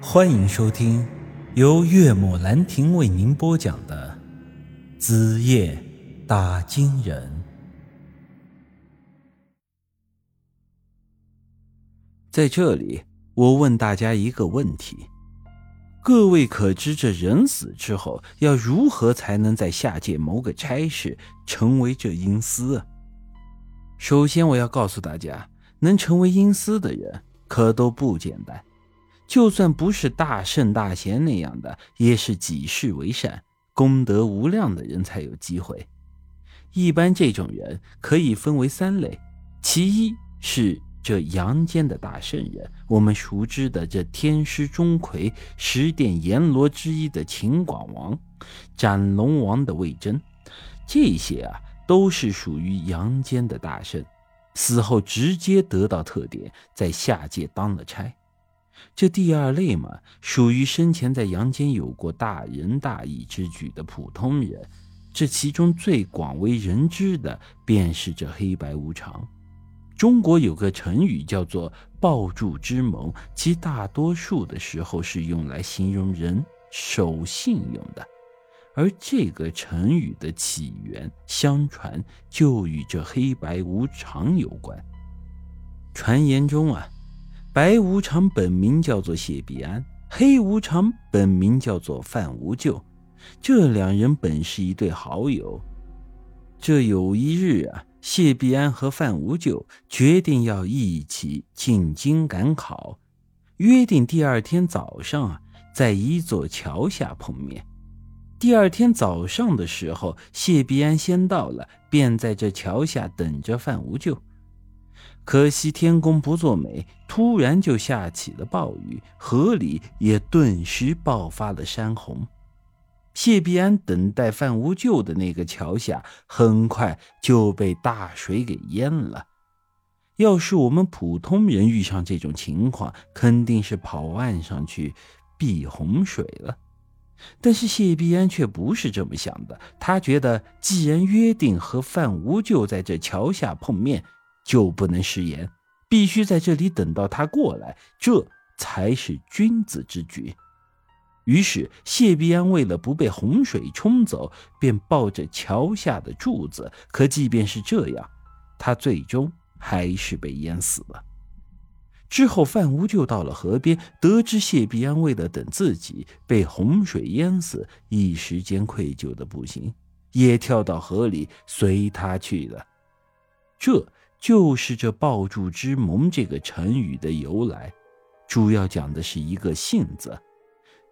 欢迎收听由岳母兰亭为您播讲的《子夜打金人》。在这里，我问大家一个问题：各位可知这人死之后要如何才能在下界谋个差事，成为这阴司？首先，我要告诉大家，能成为阴司的人可都不简单。就算不是大圣大贤那样的，也是几世为善、功德无量的人才有机会。一般这种人可以分为三类：其一是这阳间的大圣人，我们熟知的这天师钟馗、十殿阎罗之一的秦广王、斩龙王的魏征，这些啊都是属于阳间的大圣，死后直接得到特点，在下界当了差。这第二类嘛，属于生前在阳间有过大仁大义之举的普通人。这其中最广为人知的，便是这黑白无常。中国有个成语叫做“抱柱之盟”，其大多数的时候是用来形容人守信用的。而这个成语的起源，相传就与这黑白无常有关。传言中啊。白无常本名叫做谢必安，黑无常本名叫做范无咎，这两人本是一对好友。这有一日啊，谢必安和范无咎决定要一起进京赶考，约定第二天早上啊，在一座桥下碰面。第二天早上的时候，谢必安先到了，便在这桥下等着范无咎。可惜天公不作美，突然就下起了暴雨，河里也顿时爆发了山洪。谢必安等待范无救的那个桥下，很快就被大水给淹了。要是我们普通人遇上这种情况，肯定是跑岸上去避洪水了。但是谢必安却不是这么想的，他觉得既然约定和范无救在这桥下碰面。就不能食言，必须在这里等到他过来，这才是君子之举。于是谢必安为了不被洪水冲走，便抱着桥下的柱子。可即便是这样，他最终还是被淹死了。之后范无咎到了河边，得知谢必安为了等自己被洪水淹死，一时间愧疚的不行，也跳到河里随他去了。这。就是这“抱柱之盟”这个成语的由来，主要讲的是一个“信”字，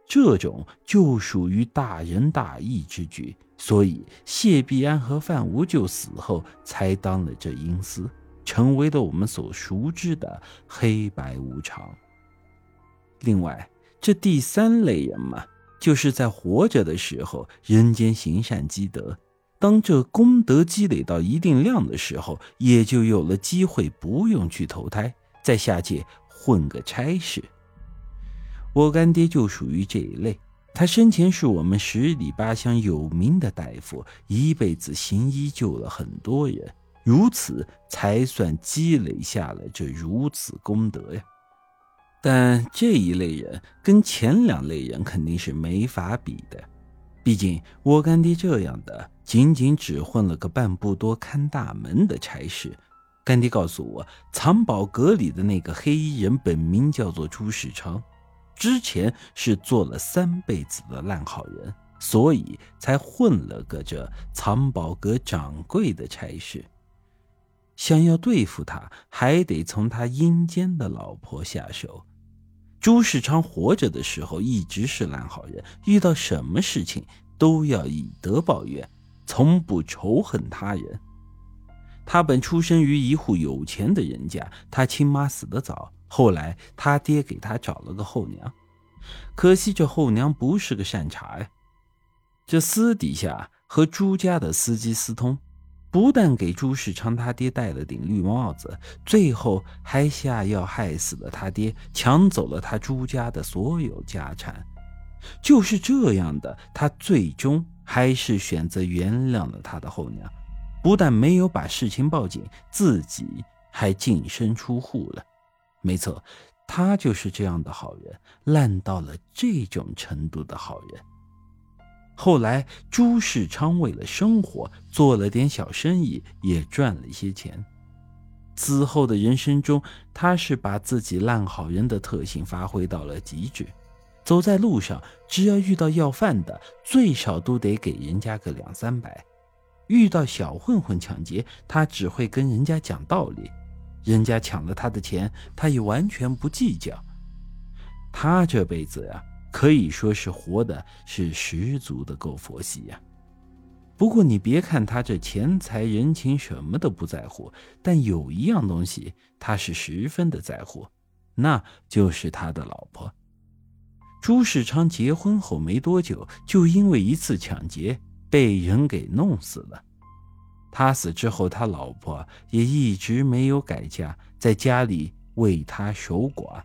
这种就属于大仁大义之举，所以谢必安和范无咎死后才当了这阴司，成为了我们所熟知的黑白无常。另外，这第三类人嘛，就是在活着的时候人间行善积德。当这功德积累到一定量的时候，也就有了机会，不用去投胎，在下界混个差事。我干爹就属于这一类，他生前是我们十里八乡有名的大夫，一辈子行医救了很多人，如此才算积累下了这如此功德呀。但这一类人跟前两类人肯定是没法比的。毕竟我干爹这样的，仅仅只混了个半步多看大门的差事。干爹告诉我，藏宝阁里的那个黑衣人本名叫做朱世昌，之前是做了三辈子的烂好人，所以才混了个这藏宝阁掌柜的差事。想要对付他，还得从他阴间的老婆下手。朱世昌活着的时候一直是烂好人，遇到什么事情都要以德报怨，从不仇恨他人。他本出生于一户有钱的人家，他亲妈死得早，后来他爹给他找了个后娘，可惜这后娘不是个善茬呀，这私底下和朱家的司机私通。不但给朱世昌他爹戴了顶绿帽子，最后还下药害死了他爹，抢走了他朱家的所有家产。就是这样的，他最终还是选择原谅了他的后娘，不但没有把事情报警，自己还净身出户了。没错，他就是这样的好人，烂到了这种程度的好人。后来，朱世昌为了生活做了点小生意，也赚了一些钱。此后的人生中，他是把自己烂好人的特性发挥到了极致。走在路上，只要遇到要饭的，最少都得给人家个两三百；遇到小混混抢劫，他只会跟人家讲道理。人家抢了他的钱，他也完全不计较。他这辈子呀，可以说是活的是十足的够佛系呀。不过你别看他这钱财人情什么都不在乎，但有一样东西他是十分的在乎，那就是他的老婆。朱世昌结婚后没多久，就因为一次抢劫被人给弄死了。他死之后，他老婆也一直没有改嫁，在家里为他守寡，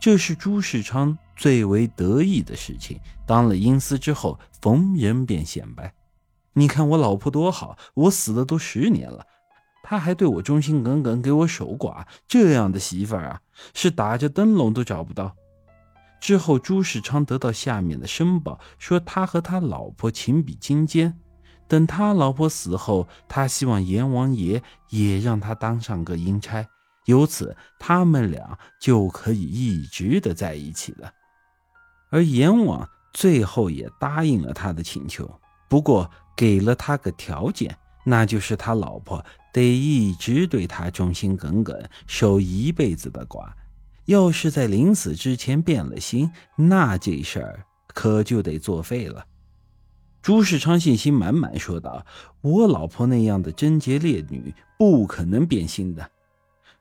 这是朱世昌最为得意的事情。当了阴司之后，逢人便显摆：“你看我老婆多好，我死了都十年了，她还对我忠心耿耿，给我守寡。这样的媳妇儿啊，是打着灯笼都找不到。”之后，朱世昌得到下面的申报，说他和他老婆情比金坚。等他老婆死后，他希望阎王爷也让他当上个阴差，由此他们俩就可以一直的在一起了。而阎王最后也答应了他的请求，不过给了他个条件，那就是他老婆得一直对他忠心耿耿，守一辈子的寡。要是在临死之前变了心，那这事儿可就得作废了。朱世昌信心满满说道：“我老婆那样的贞洁烈女不可能变心的。”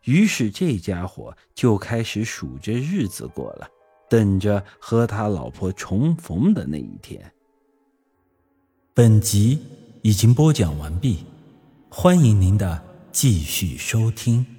于是这家伙就开始数着日子过了，等着和他老婆重逢的那一天。本集已经播讲完毕，欢迎您的继续收听。